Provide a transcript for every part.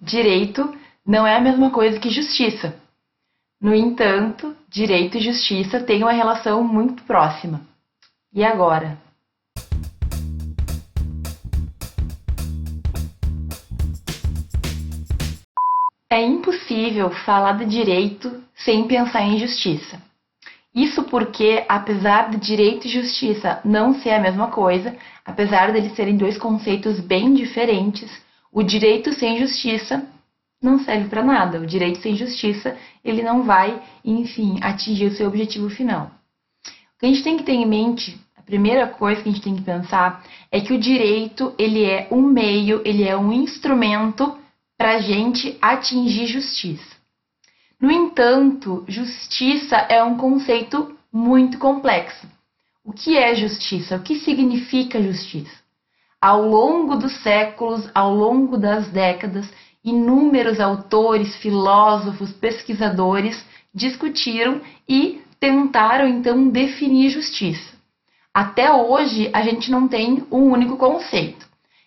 direito não é a mesma coisa que justiça. No entanto, direito e justiça têm uma relação muito próxima. E agora? É impossível falar de direito sem pensar em justiça. Isso porque, apesar de direito e justiça não ser a mesma coisa, apesar de eles serem dois conceitos bem diferentes, o direito sem justiça não serve para nada. O direito sem justiça, ele não vai, enfim, atingir o seu objetivo final. O que a gente tem que ter em mente, a primeira coisa que a gente tem que pensar é que o direito, ele é um meio, ele é um instrumento para a gente atingir justiça. No entanto, justiça é um conceito muito complexo. O que é justiça? O que significa justiça? Ao longo dos séculos, ao longo das décadas, inúmeros autores, filósofos, pesquisadores discutiram e tentaram então definir justiça. Até hoje, a gente não tem um único conceito.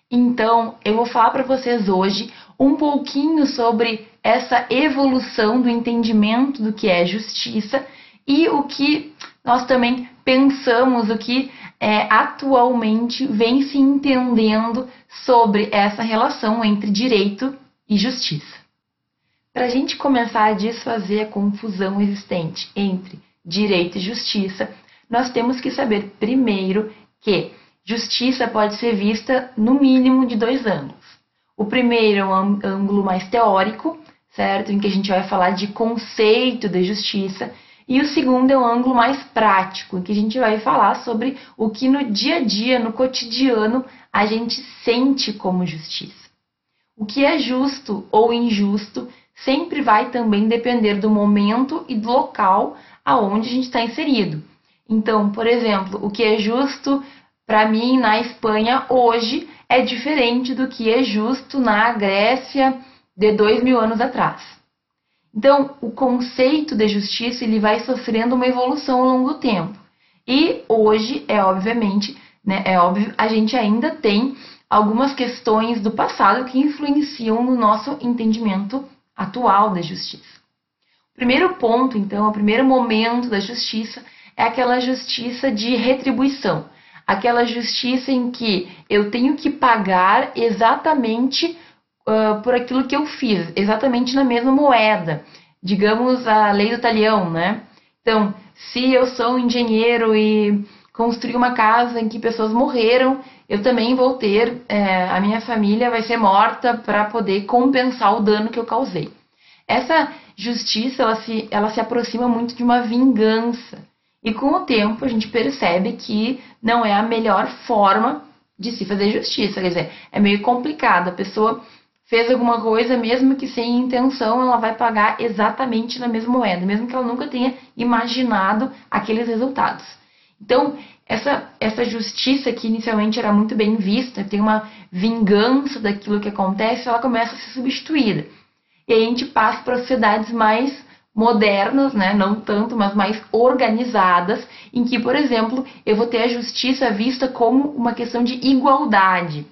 Então, eu vou falar para vocês hoje um pouquinho sobre essa evolução do entendimento do que é justiça e o que nós também pensamos, o que é, atualmente vem se entendendo sobre essa relação entre direito e justiça. Para a gente começar a desfazer a confusão existente entre direito e justiça, nós temos que saber primeiro que justiça pode ser vista no mínimo de dois ângulos. O primeiro é um ângulo mais teórico, certo? Em que a gente vai falar de conceito de justiça. E o segundo é um ângulo mais prático, em que a gente vai falar sobre o que no dia a dia, no cotidiano, a gente sente como justiça. O que é justo ou injusto sempre vai também depender do momento e do local aonde a gente está inserido. Então, por exemplo, o que é justo para mim na Espanha hoje é diferente do que é justo na Grécia de dois mil anos atrás. Então, o conceito de justiça ele vai sofrendo uma evolução ao longo do tempo. E hoje, é obviamente, né, é óbvio, a gente ainda tem algumas questões do passado que influenciam no nosso entendimento atual da justiça. O primeiro ponto, então, o primeiro momento da justiça é aquela justiça de retribuição, aquela justiça em que eu tenho que pagar exatamente uh, por aquilo que eu fiz, exatamente na mesma moeda. Digamos a lei do talião, né? Então, se eu sou um engenheiro e construí uma casa em que pessoas morreram, eu também vou ter, é, a minha família vai ser morta para poder compensar o dano que eu causei. Essa justiça, ela se, ela se aproxima muito de uma vingança. E com o tempo a gente percebe que não é a melhor forma de se fazer justiça. Quer dizer, é meio complicado. A pessoa fez alguma coisa, mesmo que sem intenção, ela vai pagar exatamente na mesma moeda, mesmo que ela nunca tenha imaginado aqueles resultados. Então, essa, essa justiça que inicialmente era muito bem vista, tem uma vingança daquilo que acontece, ela começa a ser substituída. E aí a gente passa para sociedades mais modernas, né, não tanto, mas mais organizadas, em que, por exemplo, eu vou ter a justiça vista como uma questão de igualdade.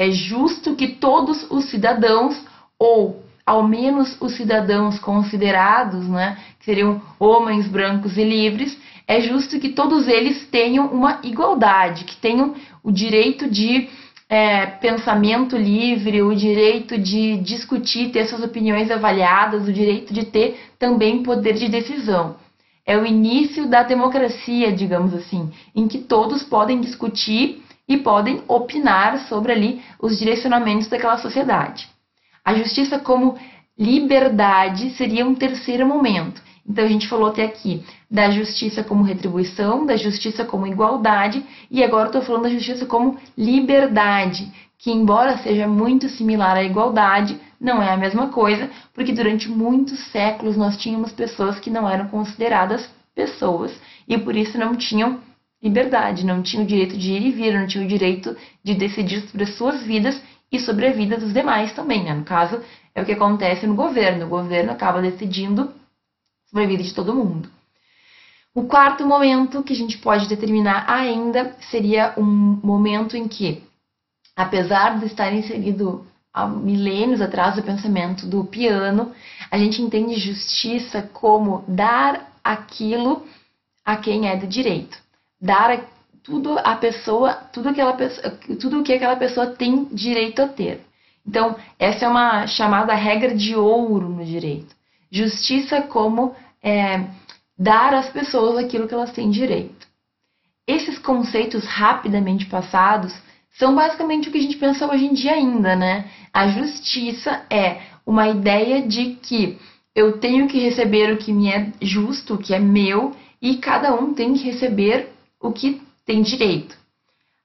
É justo que todos os cidadãos, ou ao menos os cidadãos considerados, né, que seriam homens brancos e livres, é justo que todos eles tenham uma igualdade, que tenham o direito de é, pensamento livre, o direito de discutir, ter suas opiniões avaliadas, o direito de ter também poder de decisão. É o início da democracia, digamos assim, em que todos podem discutir e podem opinar sobre ali os direcionamentos daquela sociedade. A justiça como liberdade seria um terceiro momento. Então a gente falou até aqui da justiça como retribuição, da justiça como igualdade, e agora estou falando da justiça como liberdade, que embora seja muito similar à igualdade, não é a mesma coisa, porque durante muitos séculos nós tínhamos pessoas que não eram consideradas pessoas e por isso não tinham liberdade, não tinham o direito de ir e vir, não tinham o direito de decidir sobre as suas vidas e sobre a vida dos demais também. Né? No caso, é o que acontece no governo. O governo acaba decidindo sobre a vida de todo mundo. O quarto momento que a gente pode determinar ainda seria um momento em que, apesar de estar inserido há milênios atrás do pensamento do piano, a gente entende justiça como dar aquilo a quem é do direito, dar tudo a pessoa, tudo aquela pessoa, tudo o que aquela pessoa tem direito a ter. Então, essa é uma chamada regra de ouro no direito. Justiça como é, dar às pessoas aquilo que elas têm direito. Esses conceitos rapidamente passados são basicamente o que a gente pensa hoje em dia ainda, né? A justiça é uma ideia de que eu tenho que receber o que me é justo, o que é meu, e cada um tem que receber o que tem direito.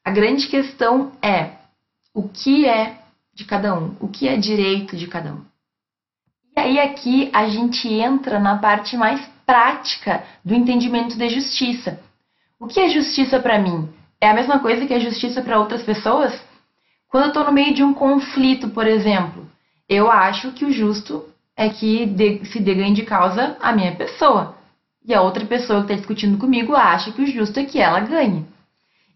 A grande questão é o que é de cada um, o que é direito de cada um. E aí aqui a gente entra na parte mais prática do entendimento de justiça. O que é justiça para mim? É a mesma coisa que a justiça para outras pessoas? Quando eu estou no meio de um conflito, por exemplo, eu acho que o justo é que se dê ganho de causa a minha pessoa. E a outra pessoa que está discutindo comigo acha que o justo é que ela ganhe.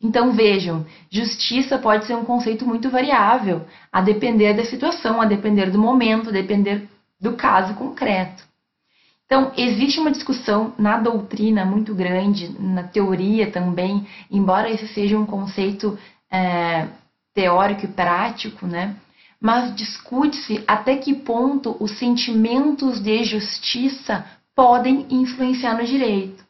Então vejam, justiça pode ser um conceito muito variável, a depender da situação, a depender do momento, a depender do caso concreto. Então, existe uma discussão na doutrina muito grande, na teoria também, embora esse seja um conceito é, teórico e prático, né? Mas discute-se até que ponto os sentimentos de justiça podem influenciar no direito.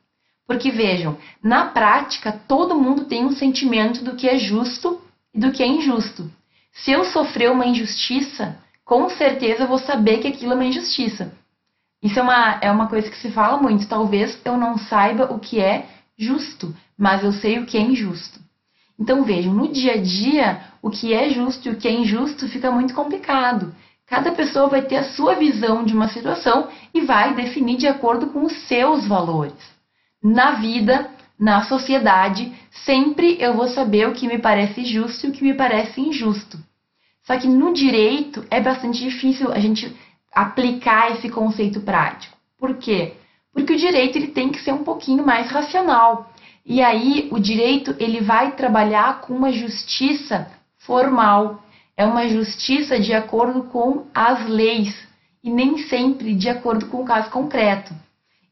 Porque vejam, na prática, todo mundo tem um sentimento do que é justo e do que é injusto. Se eu sofrer uma injustiça, com certeza eu vou saber que aquilo é uma injustiça. Isso é uma, é uma coisa que se fala muito. Talvez eu não saiba o que é justo, mas eu sei o que é injusto. Então vejam, no dia a dia, o que é justo e o que é injusto fica muito complicado. Cada pessoa vai ter a sua visão de uma situação e vai definir de acordo com os seus valores na vida, na sociedade, sempre eu vou saber o que me parece justo e o que me parece injusto. Só que no direito é bastante difícil a gente aplicar esse conceito prático. Por quê? Porque o direito ele tem que ser um pouquinho mais racional. E aí o direito ele vai trabalhar com uma justiça formal. É uma justiça de acordo com as leis e nem sempre de acordo com o caso concreto.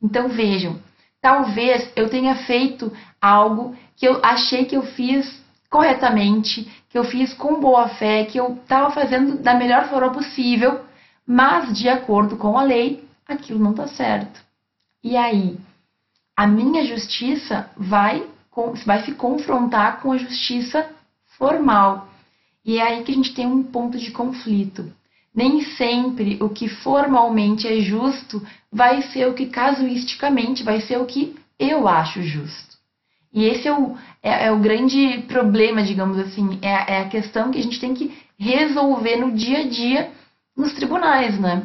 Então vejam, talvez eu tenha feito algo que eu achei que eu fiz corretamente, que eu fiz com boa fé, que eu estava fazendo da melhor forma possível, mas de acordo com a lei, aquilo não está certo. E aí, a minha justiça vai, vai se confrontar com a justiça formal. E é aí que a gente tem um ponto de conflito. Nem sempre o que formalmente é justo vai ser o que casuisticamente vai ser o que eu acho justo. E esse é o, é, é o grande problema, digamos assim, é, é a questão que a gente tem que resolver no dia a dia nos tribunais, né?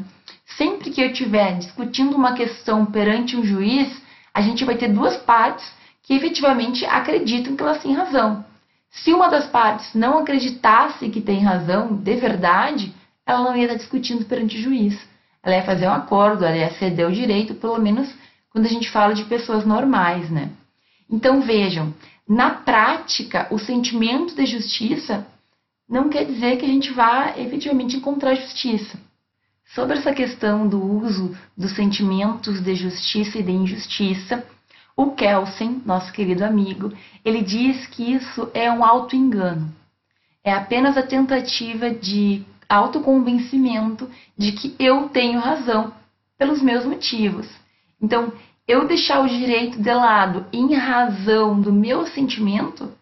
Sempre que eu estiver discutindo uma questão perante um juiz, a gente vai ter duas partes que efetivamente acreditam que elas têm razão. Se uma das partes não acreditasse que tem razão de verdade, ela não ia estar discutindo perante o juiz. Ela ia fazer um acordo, ela ia ceder o direito, pelo menos quando a gente fala de pessoas normais, né? Então vejam, na prática, o sentimento de justiça não quer dizer que a gente vá efetivamente encontrar justiça. Sobre essa questão do uso dos sentimentos de justiça e de injustiça, o Kelsen, nosso querido amigo, ele diz que isso é um auto-engano. É apenas a tentativa de autoconvencimento de que eu tenho razão pelos meus motivos. Então, eu deixar o direito de lado em razão do meu sentimento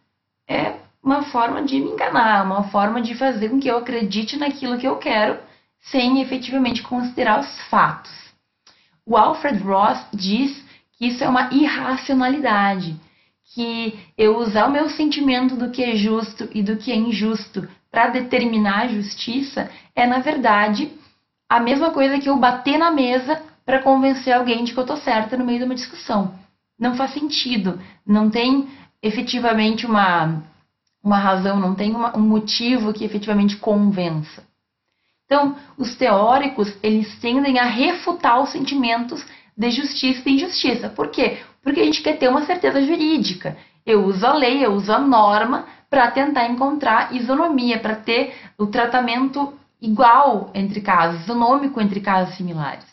é uma forma de me enganar, uma forma de fazer com que eu acredite naquilo que eu quero, sem efetivamente considerar os fatos. O Alfred Ross diz que isso é uma irracionalidade, que eu usar o meu sentimento do que é justo e do que é injusto para determinar a justiça é, na verdade, a mesma coisa que eu bater na mesa para convencer alguém de que eu estou certa no meio de uma discussão. Não faz sentido, não tem efetivamente uma, uma razão, não tem uma, um motivo que efetivamente convença. Então, os teóricos, eles tendem a refutar os sentimentos de justiça e injustiça. Por quê? Porque a gente quer ter uma certeza jurídica. Eu uso a lei, eu uso a norma para tentar encontrar isonomia, para ter o tratamento igual entre casos, isonômico entre casos similares.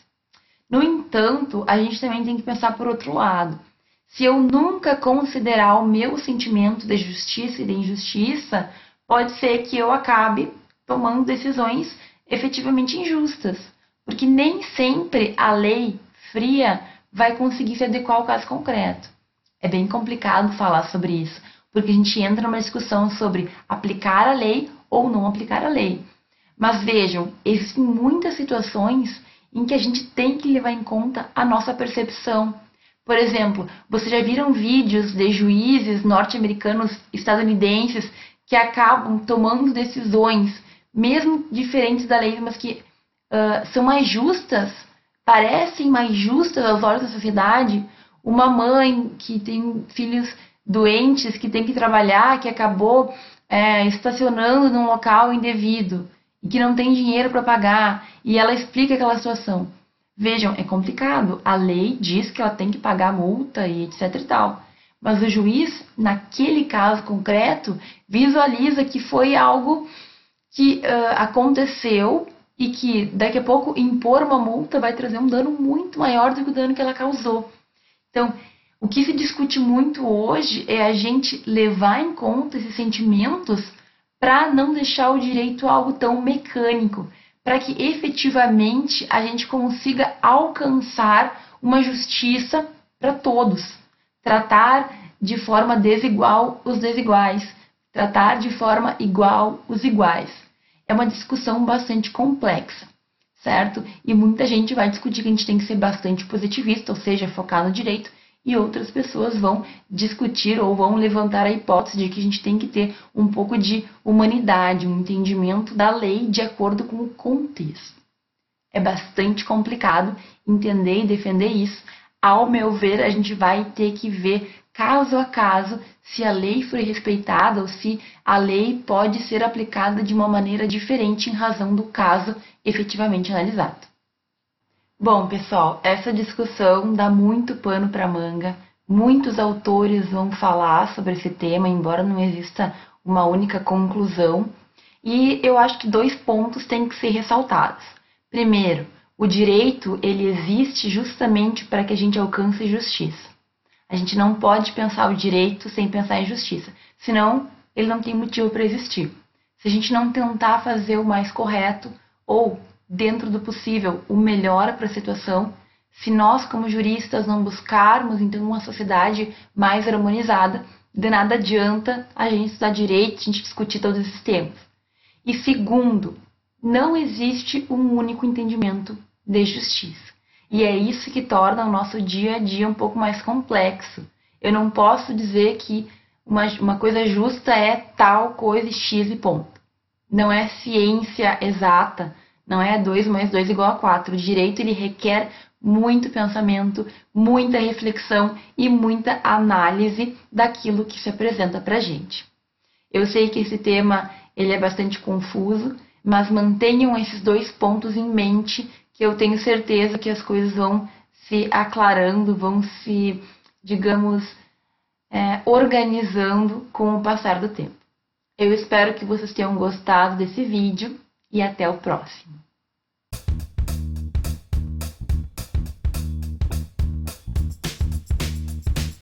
No entanto, a gente também tem que pensar por outro lado. Se eu nunca considerar o meu sentimento de justiça e de injustiça, pode ser que eu acabe tomando decisões efetivamente injustas, porque nem sempre a lei fria vai conseguir se adequar ao caso concreto. É bem complicado falar sobre isso, porque a gente entra numa discussão sobre aplicar a lei ou não aplicar a lei. Mas vejam, existem muitas situações em que a gente tem que levar em conta a nossa percepção. Por exemplo, vocês já viram vídeos de juízes norte-americanos, estadunidenses, que acabam tomando decisões, mesmo diferentes da lei, mas que uh, são mais justas, parecem mais justas aos olhos da sociedade? Uma mãe que tem filhos doentes, que tem que trabalhar, que acabou é, estacionando num local indevido e que não tem dinheiro para pagar, e ela explica aquela situação. Vejam, é complicado. A lei diz que ela tem que pagar multa e etc e tal. Mas o juiz, naquele caso concreto, visualiza que foi algo que uh, aconteceu e que daqui a pouco impor uma multa vai trazer um dano muito maior do que o dano que ela causou. Então, o que se discute muito hoje é a gente levar em conta esses sentimentos para não deixar o direito algo tão mecânico, para que efetivamente a gente consiga alcançar uma justiça para todos, tratar de forma desigual os desiguais, tratar de forma igual os iguais. É uma discussão bastante complexa, certo? E muita gente vai discutir que a gente tem que ser bastante positivista, ou seja, focar no direito, e outras pessoas vão discutir ou vão levantar a hipótese de que a gente tem que ter um pouco de humanidade, um entendimento da lei de acordo com o contexto. É bastante complicado entender e defender isso. Ao meu ver, a gente vai ter que ver caso a caso se a lei foi respeitada ou se a lei pode ser aplicada de uma maneira diferente em razão do caso efetivamente analisado. Bom, pessoal, essa discussão dá muito pano para manga. Muitos autores vão falar sobre esse tema, embora não exista uma única conclusão. E eu acho que dois pontos têm que ser ressaltados. Primeiro, o direito ele existe justamente para que a gente alcance justiça. A gente não pode pensar o direito sem pensar em justiça, senão ele não tem motivo para existir. Se a gente não tentar fazer o mais correto ou dentro do possível, o melhor para a situação. Se nós, como juristas, não buscarmos então uma sociedade mais harmonizada, de nada adianta a gente estudar direito, a gente discutir todos esses temas. E segundo, não existe um único entendimento de justiça. E é isso que torna o nosso dia a dia um pouco mais complexo. Eu não posso dizer que uma, uma coisa justa é tal coisa X e ponto. Não é ciência exata, não é 2 mais 2 igual a 4. O direito ele requer muito pensamento, muita reflexão e muita análise daquilo que se apresenta para a gente. Eu sei que esse tema ele é bastante confuso, mas mantenham esses dois pontos em mente, que eu tenho certeza que as coisas vão se aclarando, vão se, digamos, é, organizando com o passar do tempo. Eu espero que vocês tenham gostado desse vídeo e até o próximo.